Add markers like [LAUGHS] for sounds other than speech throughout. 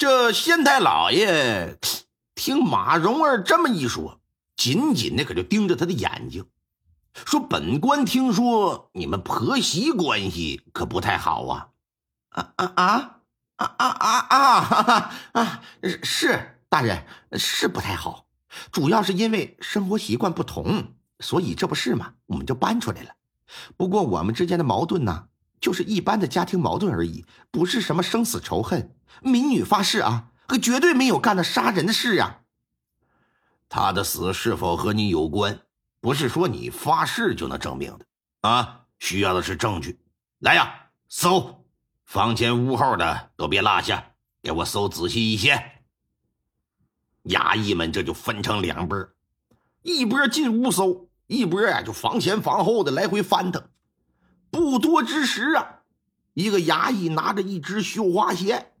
这县太老爷听马蓉儿这么一说，紧紧的可就盯着他的眼睛，说：“本官听说你们婆媳关系可不太好啊！啊啊啊啊啊啊啊啊！是大人是不太好，主要是因为生活习惯不同，所以这不是嘛，我们就搬出来了。不过我们之间的矛盾呢，就是一般的家庭矛盾而已，不是什么生死仇恨。”民女发誓啊，可绝对没有干那杀人的事呀。他的死是否和你有关，不是说你发誓就能证明的啊！需要的是证据。来呀，搜房前屋后的都别落下，给我搜仔细一些。衙役们这就分成两波，一波进屋搜，一波呀就房前房后的来回翻腾。不多之时啊，一个衙役拿着一只绣花鞋。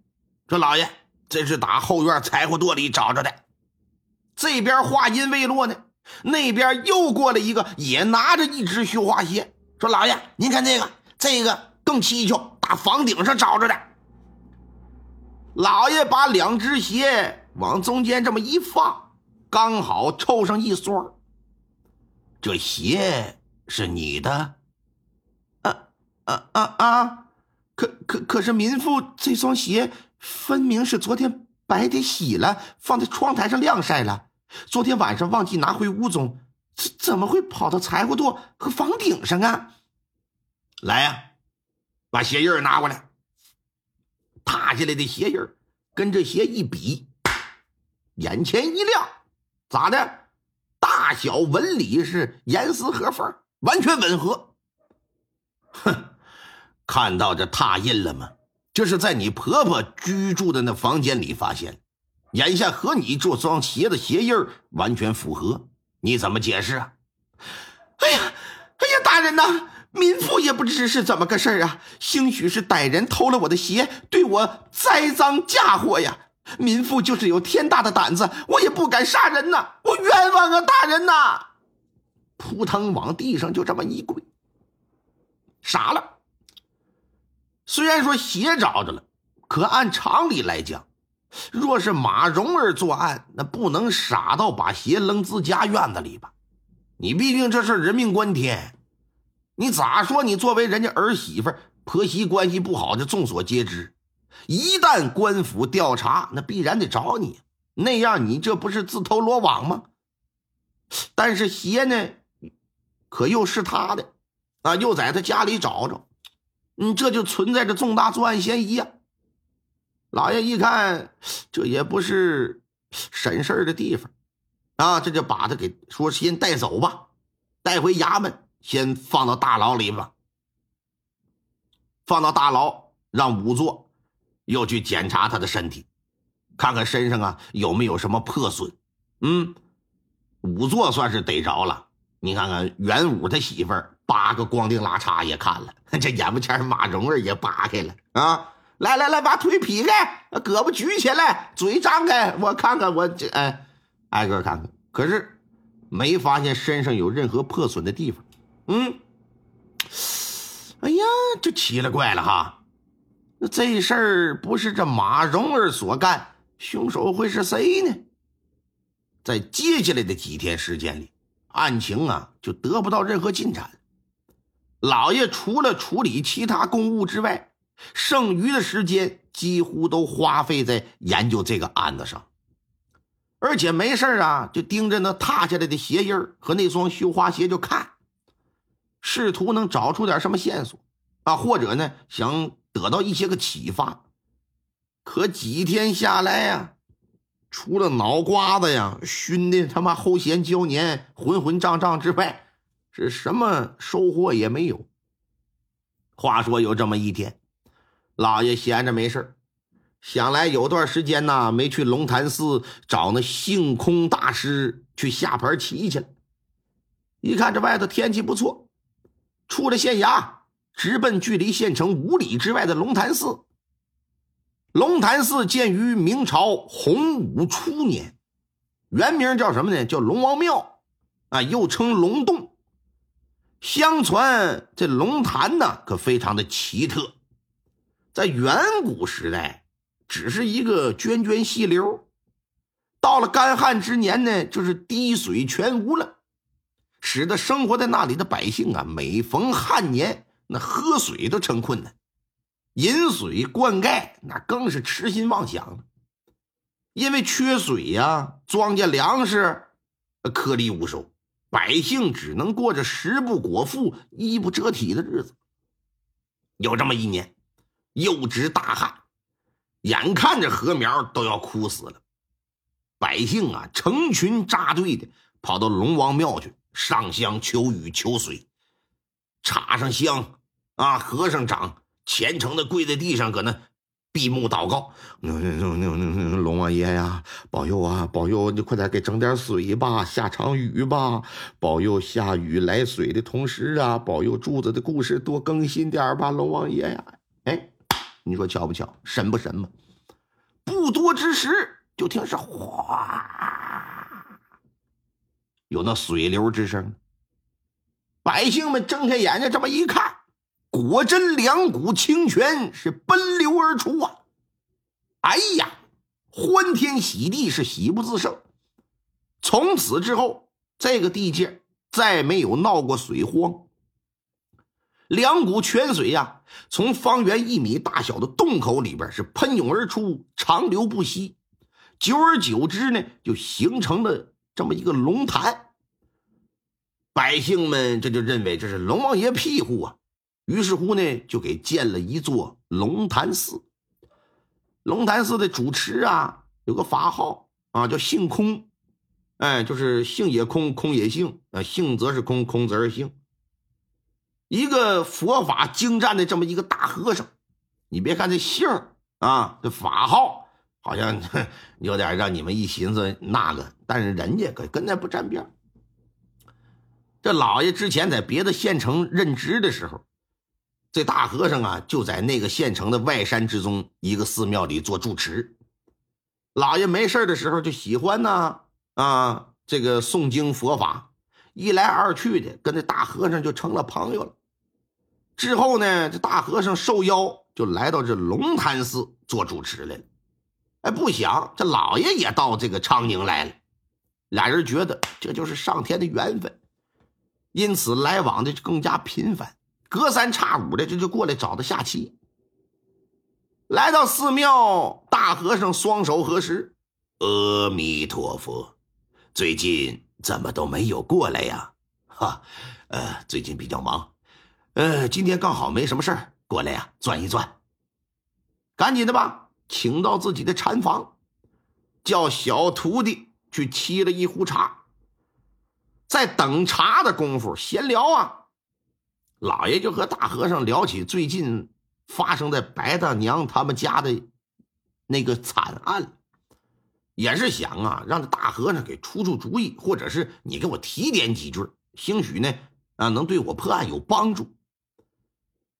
说老爷，这是打后院柴火垛里找着的。这边话音未落呢，那边又过来一个，也拿着一只绣花鞋。说老爷，您看这个，这个更蹊跷，打房顶上找着的。老爷把两只鞋往中间这么一放，刚好凑上一双。这鞋是你的？啊啊啊！可可可是民妇这双鞋。分明是昨天白天洗了，放在窗台上晾晒了。昨天晚上忘记拿回屋中，怎怎么会跑到柴火垛和房顶上啊？来呀，把鞋印拿过来。踏下来的鞋印跟这鞋一比，眼前一亮，咋的？大小纹理是严丝合缝，完全吻合。哼，看到这踏印了吗？这是在你婆婆居住的那房间里发现，眼下和你这双鞋的鞋印完全符合，你怎么解释啊？哎呀，哎呀，大人呐，民妇也不知是怎么个事儿啊，兴许是歹人偷了我的鞋，对我栽赃嫁祸呀。民妇就是有天大的胆子，我也不敢杀人呐，我冤枉啊，大人呐！扑腾往地上就这么一跪，傻了。虽然说鞋找着了，可按常理来讲，若是马蓉儿作案，那不能傻到把鞋扔自家院子里吧？你毕竟这事人命关天，你咋说？你作为人家儿媳妇，婆媳关系不好，这众所皆知。一旦官府调查，那必然得找你，那样你这不是自投罗网吗？但是鞋呢，可又是他的，啊，又在他家里找着。嗯，这就存在着重大作案嫌疑呀！老爷一看，这也不是审事儿的地方，啊，这就把他给说先带走吧，带回衙门，先放到大牢里吧。放到大牢，让仵作又去检查他的身体，看看身上啊有没有什么破损。嗯，仵作算是逮着了。你看看元武他媳妇儿。八个光腚拉叉也看了，[LAUGHS] 这眼巴前马蓉儿也扒开了啊！来来来，把腿劈开，胳膊举起来，嘴张开，我看看我这哎，挨个看看。可是没发现身上有任何破损的地方。嗯，哎呀，就奇了怪了哈！那这事儿不是这马蓉儿所干，凶手会是谁呢？在接下来的几天时间里，案情啊就得不到任何进展。老爷除了处理其他公务之外，剩余的时间几乎都花费在研究这个案子上，而且没事啊，就盯着那踏下来的鞋印和那双绣花鞋就看，试图能找出点什么线索啊，或者呢想得到一些个启发。可几天下来呀，除了脑瓜子呀熏的他妈齁咸焦黏、浑浑胀胀之外，是什么收获也没有。话说有这么一天，老爷闲着没事想来有段时间呐，没去龙潭寺找那性空大师去下盘棋去了。一看这外头天气不错，出了县衙，直奔距离县城五里之外的龙潭寺。龙潭寺建于明朝洪武初年，原名叫什么呢？叫龙王庙，啊，又称龙洞。相传这龙潭呢，可非常的奇特，在远古时代。只是一个涓涓细流，到了干旱之年呢，就是滴水全无了，使得生活在那里的百姓啊，每逢旱年，那喝水都成困难，饮水灌溉那更是痴心妄想。因为缺水呀，庄稼粮食颗粒无收，百姓只能过着食不果腹、衣不遮体的日子。有这么一年，又值大旱。眼看着禾苗都要枯死了，百姓啊成群扎队的跑到龙王庙去上香求雨求水，插上香啊，和尚长虔诚的跪在地上，搁那闭目祷告：“那那那那那龙王爷呀，保佑啊，保佑你快点给整点水吧，下场雨吧，保佑下雨来水的同时啊，保佑柱子的故事多更新点吧，龙王爷呀，哎。”你说巧不巧，神不神嘛？不多之时，就听是哗，有那水流之声。百姓们睁开眼睛，这么一看，果真两股清泉是奔流而出啊！哎呀，欢天喜地，是喜不自胜。从此之后，这个地界再没有闹过水荒。两股泉水呀，从方圆一米大小的洞口里边是喷涌而出，长流不息。久而久之呢，就形成了这么一个龙潭。百姓们这就认为这是龙王爷庇护啊，于是乎呢，就给建了一座龙潭寺。龙潭寺的主持啊，有个法号啊，叫性空，哎，就是性也空，空也性啊，性则是空，空则是性。一个佛法精湛的这么一个大和尚，你别看这姓啊，这法号好像 [LAUGHS] 有点让你们一寻思那个，但是人家可跟那不沾边。这老爷之前在别的县城任职的时候，这大和尚啊就在那个县城的外山之中一个寺庙里做住持。老爷没事的时候就喜欢呢啊，这个诵经佛法，一来二去的跟这大和尚就成了朋友了。之后呢，这大和尚受邀就来到这龙潭寺做主持来了。哎，不想这老爷也到这个昌宁来了，俩人觉得这就是上天的缘分，因此来往的更加频繁，隔三差五的这就过来找他下棋。来到寺庙，大和尚双手合十：“阿弥陀佛，最近怎么都没有过来呀？哈，呃，最近比较忙。”呃，今天刚好没什么事儿，过来呀，转一转。赶紧的吧，请到自己的禅房，叫小徒弟去沏了一壶茶。在等茶的功夫，闲聊啊，老爷就和大和尚聊起最近发生在白大娘他们家的那个惨案，也是想啊，让这大和尚给出出主意，或者是你给我提点几句，兴许呢啊，能对我破案有帮助。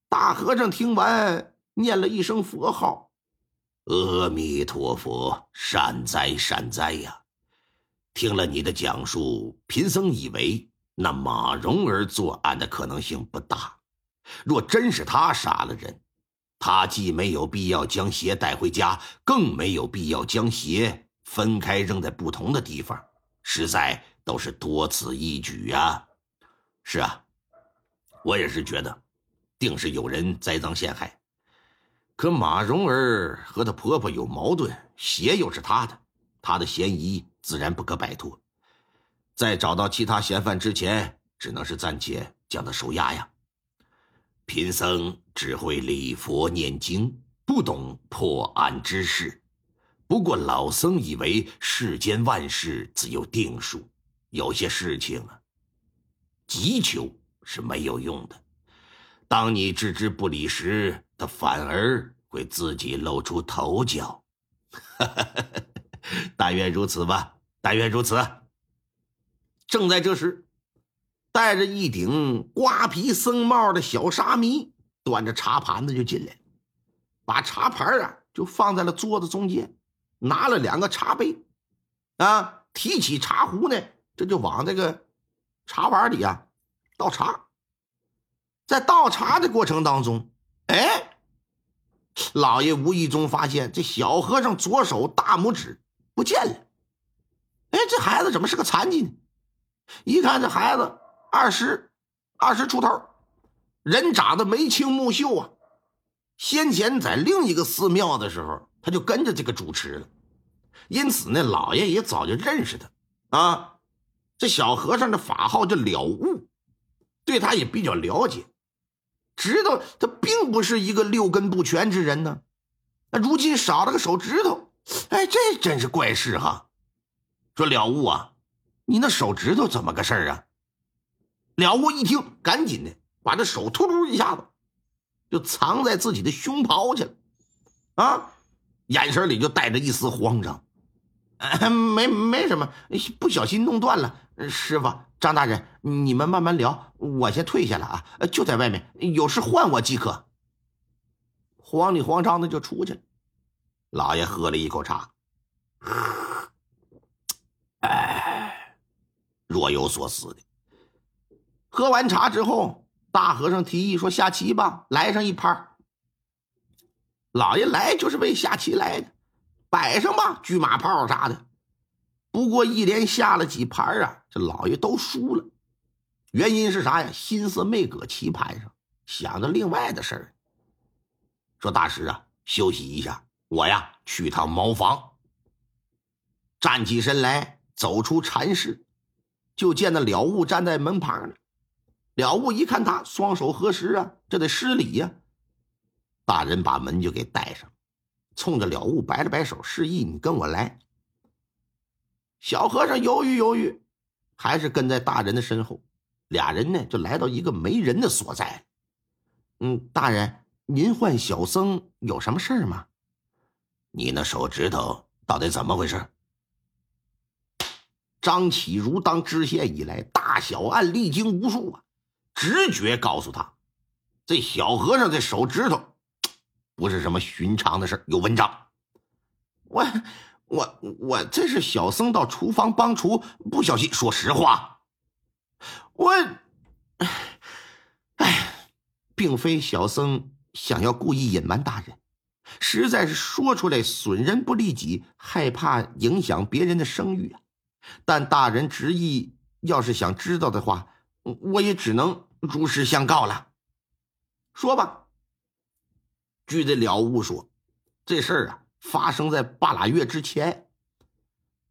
大和尚听完，念了一声佛号：“阿弥陀佛，善哉善哉呀！”听了你的讲述，贫僧以为那马蓉儿作案的可能性不大。若真是他杀了人，他既没有必要将鞋带回家，更没有必要将鞋分开扔在不同的地方，实在都是多此一举呀。是啊，我也是觉得。定是有人栽赃陷害，可马蓉儿和她婆婆有矛盾，鞋又是她的，她的嫌疑自然不可摆脱。在找到其他嫌犯之前，只能是暂且将他收押呀。贫僧只会礼佛念经，不懂破案之事。不过老僧以为世间万事自有定数，有些事情啊，急求是没有用的。当你置之不理时，他反而会自己露出头角。[LAUGHS] 但愿如此吧，但愿如此。正在这时，戴着一顶瓜皮僧帽的小沙弥端着茶盘子就进来，把茶盘啊就放在了桌子中间，拿了两个茶杯，啊，提起茶壶呢，这就往这个茶碗里啊倒茶。在倒茶的过程当中，哎，老爷无意中发现这小和尚左手大拇指不见了。哎，这孩子怎么是个残疾呢？一看这孩子二十二十出头，人长得眉清目秀啊。先前在另一个寺庙的时候，他就跟着这个主持了，因此呢，老爷也早就认识他啊。这小和尚的法号叫了悟，对他也比较了解。知道他并不是一个六根不全之人呢，那如今少了个手指头，哎，这真是怪事哈！说了悟啊，你那手指头怎么个事儿啊？了悟一听，赶紧的把这手突突一下子就藏在自己的胸袍去了，啊，眼神里就带着一丝慌张。没没什么，不小心弄断了，师傅。张大人，你们慢慢聊，我先退下了啊！就在外面，有事唤我即可。慌里慌张的就出去了。老爷喝了一口茶，哎，若有所思的。喝完茶之后，大和尚提议说：“下棋吧，来上一盘。”老爷来就是为下棋来的，摆上吧，车马炮啥的。不过一连下了几盘啊，这老爷都输了。原因是啥呀？心思没搁棋盘上，想着另外的事儿。说大师啊，休息一下，我呀去趟茅房。站起身来，走出禅室，就见那了悟站在门旁呢。了悟一看他，双手合十啊，这得施礼呀。大人把门就给带上，冲着了悟摆了摆手，示意你跟我来。小和尚犹豫犹豫，还是跟在大人的身后。俩人呢，就来到一个没人的所在。嗯，大人，您唤小僧有什么事儿吗？你那手指头到底怎么回事？张启如当知县以来，大小案历经无数啊，直觉告诉他，这小和尚这手指头不是什么寻常的事有文章。我。我我这是小僧到厨房帮厨，不小心说实话。我，哎，并非小僧想要故意隐瞒大人，实在是说出来损人不利己，害怕影响别人的声誉啊。但大人执意要是想知道的话，我也只能如实相告了。说吧。据这了悟说，这事儿啊。发生在半拉月之前，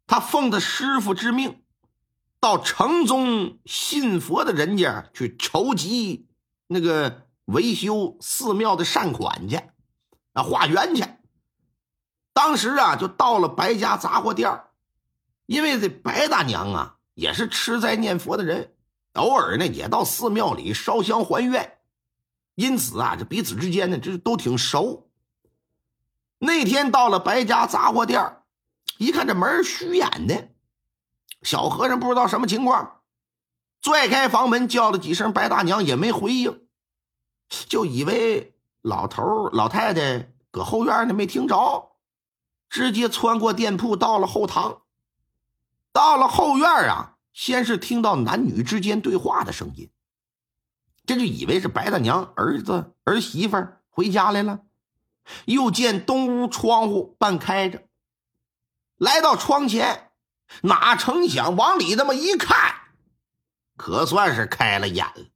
他奉他师傅之命，到城中信佛的人家去筹集那个维修寺庙的善款去，啊，化缘去。当时啊，就到了白家杂货店因为这白大娘啊，也是吃斋念佛的人，偶尔呢也到寺庙里烧香还愿，因此啊，这彼此之间呢，这都挺熟。那天到了白家杂货店一看这门虚掩的，小和尚不知道什么情况，拽开房门叫了几声白大娘也没回应，就以为老头老太太搁后院呢没听着，直接穿过店铺到了后堂。到了后院啊，先是听到男女之间对话的声音，这就以为是白大娘儿子儿媳妇回家来了。又见东屋窗户半开着，来到窗前，哪成想往里这么一看，可算是开了眼了。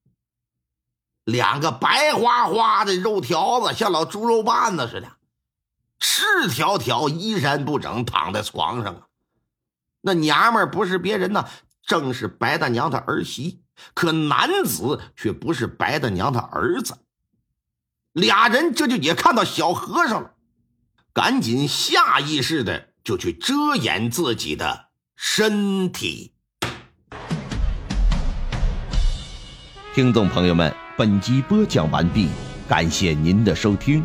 两个白花花的肉条子，像老猪肉棒子似的，赤条条、衣衫不整，躺在床上啊。那娘们不是别人呢，正是白大娘的儿媳。可男子却不是白大娘的儿子。俩人这就也看到小和尚了，赶紧下意识的就去遮掩自己的身体。听众朋友们，本集播讲完毕，感谢您的收听。